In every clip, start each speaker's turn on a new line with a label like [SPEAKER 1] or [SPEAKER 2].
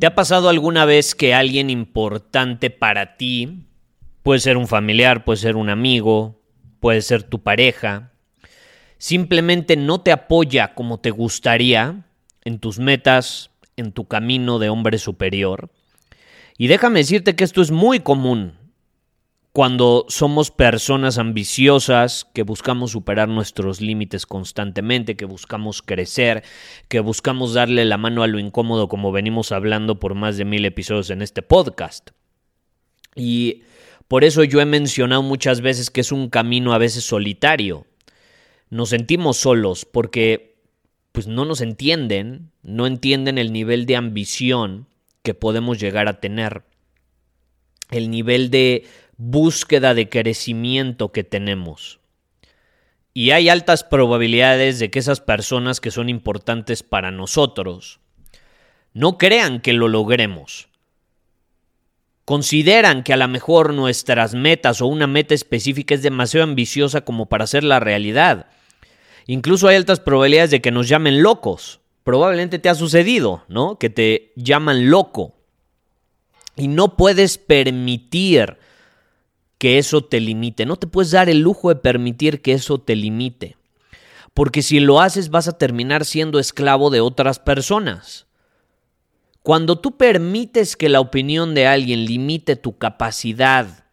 [SPEAKER 1] ¿Te ha pasado alguna vez que alguien importante para ti, puede ser un familiar, puede ser un amigo, puede ser tu pareja, simplemente no te apoya como te gustaría en tus metas, en tu camino de hombre superior? Y déjame decirte que esto es muy común cuando somos personas ambiciosas, que buscamos superar nuestros límites constantemente, que buscamos crecer, que buscamos darle la mano a lo incómodo como venimos hablando por más de mil episodios en este podcast. Y por eso yo he mencionado muchas veces que es un camino a veces solitario. Nos sentimos solos porque pues no nos entienden, no entienden el nivel de ambición que podemos llegar a tener, el nivel de búsqueda de crecimiento que tenemos. Y hay altas probabilidades de que esas personas que son importantes para nosotros no crean que lo logremos. Consideran que a lo mejor nuestras metas o una meta específica es demasiado ambiciosa como para ser la realidad. Incluso hay altas probabilidades de que nos llamen locos. Probablemente te ha sucedido, ¿no? Que te llaman loco. Y no puedes permitir que eso te limite. No te puedes dar el lujo de permitir que eso te limite. Porque si lo haces vas a terminar siendo esclavo de otras personas. Cuando tú permites que la opinión de alguien limite tu capacidad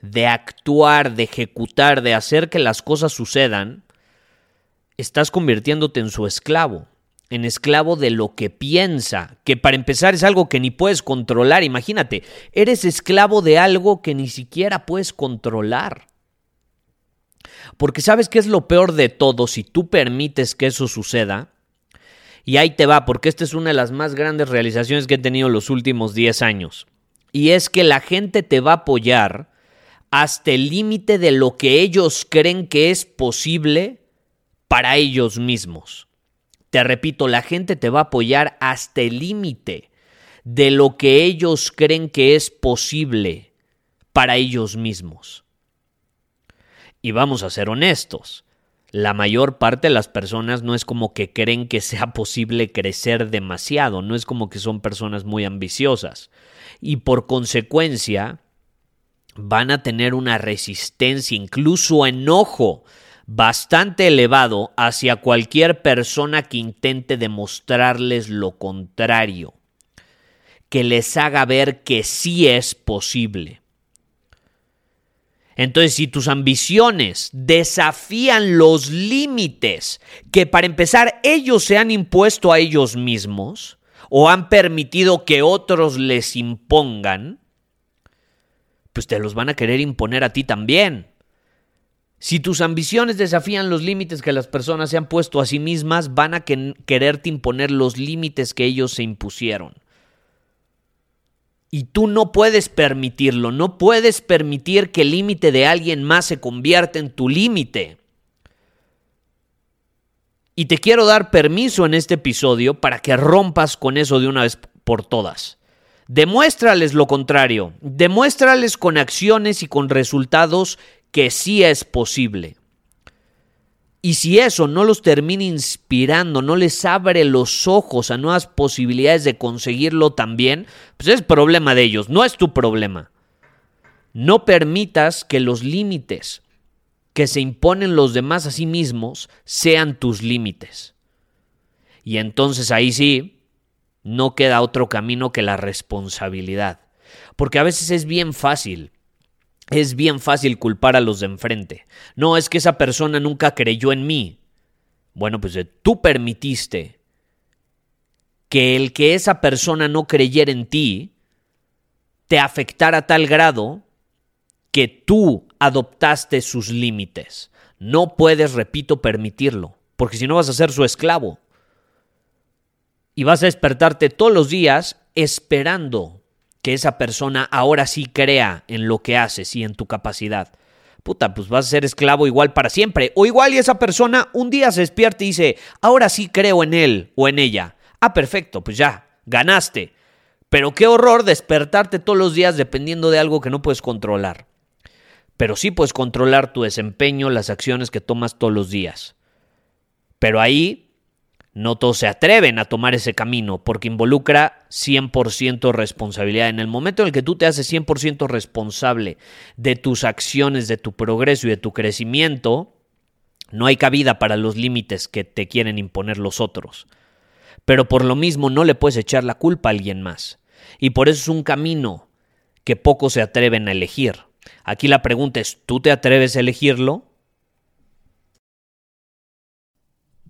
[SPEAKER 1] de actuar, de ejecutar, de hacer que las cosas sucedan, estás convirtiéndote en su esclavo en esclavo de lo que piensa, que para empezar es algo que ni puedes controlar. Imagínate, eres esclavo de algo que ni siquiera puedes controlar. Porque sabes qué es lo peor de todo si tú permites que eso suceda. Y ahí te va, porque esta es una de las más grandes realizaciones que he tenido los últimos 10 años. Y es que la gente te va a apoyar hasta el límite de lo que ellos creen que es posible para ellos mismos. Te repito, la gente te va a apoyar hasta el límite de lo que ellos creen que es posible para ellos mismos. Y vamos a ser honestos, la mayor parte de las personas no es como que creen que sea posible crecer demasiado, no es como que son personas muy ambiciosas. Y por consecuencia, van a tener una resistencia, incluso enojo bastante elevado hacia cualquier persona que intente demostrarles lo contrario, que les haga ver que sí es posible. Entonces, si tus ambiciones desafían los límites que para empezar ellos se han impuesto a ellos mismos o han permitido que otros les impongan, pues te los van a querer imponer a ti también. Si tus ambiciones desafían los límites que las personas se han puesto a sí mismas, van a quererte imponer los límites que ellos se impusieron. Y tú no puedes permitirlo, no puedes permitir que el límite de alguien más se convierta en tu límite. Y te quiero dar permiso en este episodio para que rompas con eso de una vez por todas. Demuéstrales lo contrario, demuéstrales con acciones y con resultados que sí es posible. Y si eso no los termina inspirando, no les abre los ojos a nuevas posibilidades de conseguirlo también, pues es problema de ellos, no es tu problema. No permitas que los límites que se imponen los demás a sí mismos sean tus límites. Y entonces ahí sí, no queda otro camino que la responsabilidad. Porque a veces es bien fácil. Es bien fácil culpar a los de enfrente. No, es que esa persona nunca creyó en mí. Bueno, pues eh, tú permitiste que el que esa persona no creyera en ti te afectara a tal grado que tú adoptaste sus límites. No puedes, repito, permitirlo, porque si no vas a ser su esclavo. Y vas a despertarte todos los días esperando que esa persona ahora sí crea en lo que haces y en tu capacidad. Puta, pues vas a ser esclavo igual para siempre. O igual y esa persona un día se despierta y dice, ahora sí creo en él o en ella. Ah, perfecto, pues ya, ganaste. Pero qué horror despertarte todos los días dependiendo de algo que no puedes controlar. Pero sí puedes controlar tu desempeño, las acciones que tomas todos los días. Pero ahí no todos se atreven a tomar ese camino porque involucra 100% responsabilidad. En el momento en el que tú te haces 100% responsable de tus acciones, de tu progreso y de tu crecimiento, no hay cabida para los límites que te quieren imponer los otros. Pero por lo mismo no le puedes echar la culpa a alguien más. Y por eso es un camino que pocos se atreven a elegir. Aquí la pregunta es, ¿tú te atreves a elegirlo?